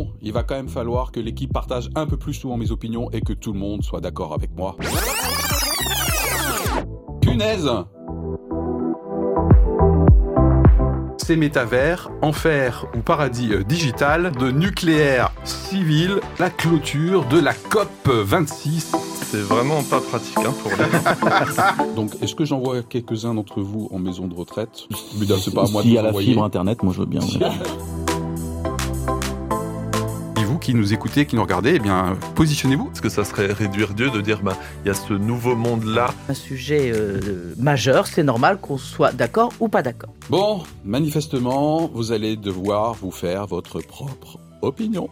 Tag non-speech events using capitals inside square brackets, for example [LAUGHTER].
bon, il va quand même falloir que l'équipe partage un peu plus souvent mes opinions et que tout le monde soit d'accord avec moi. Punaise C'est métavers, enfer ou paradis euh, digital, de nucléaire civil, la clôture de la COP 26. C'est vraiment pas pratique hein, pour les... [LAUGHS] Donc, est-ce que j'envoie quelques-uns d'entre vous en maison de retraite? Mais non, C'est pas à moi de S'il y a la envoyer. fibre internet, moi je veux bien. [LAUGHS] vous qui nous écoutez, qui nous regardez, eh bien, positionnez-vous. Parce que ça serait réduire Dieu de dire, bah, il y a ce nouveau monde-là. un sujet euh, majeur, c'est normal qu'on soit d'accord ou pas d'accord. Bon, manifestement, vous allez devoir vous faire votre propre opinion.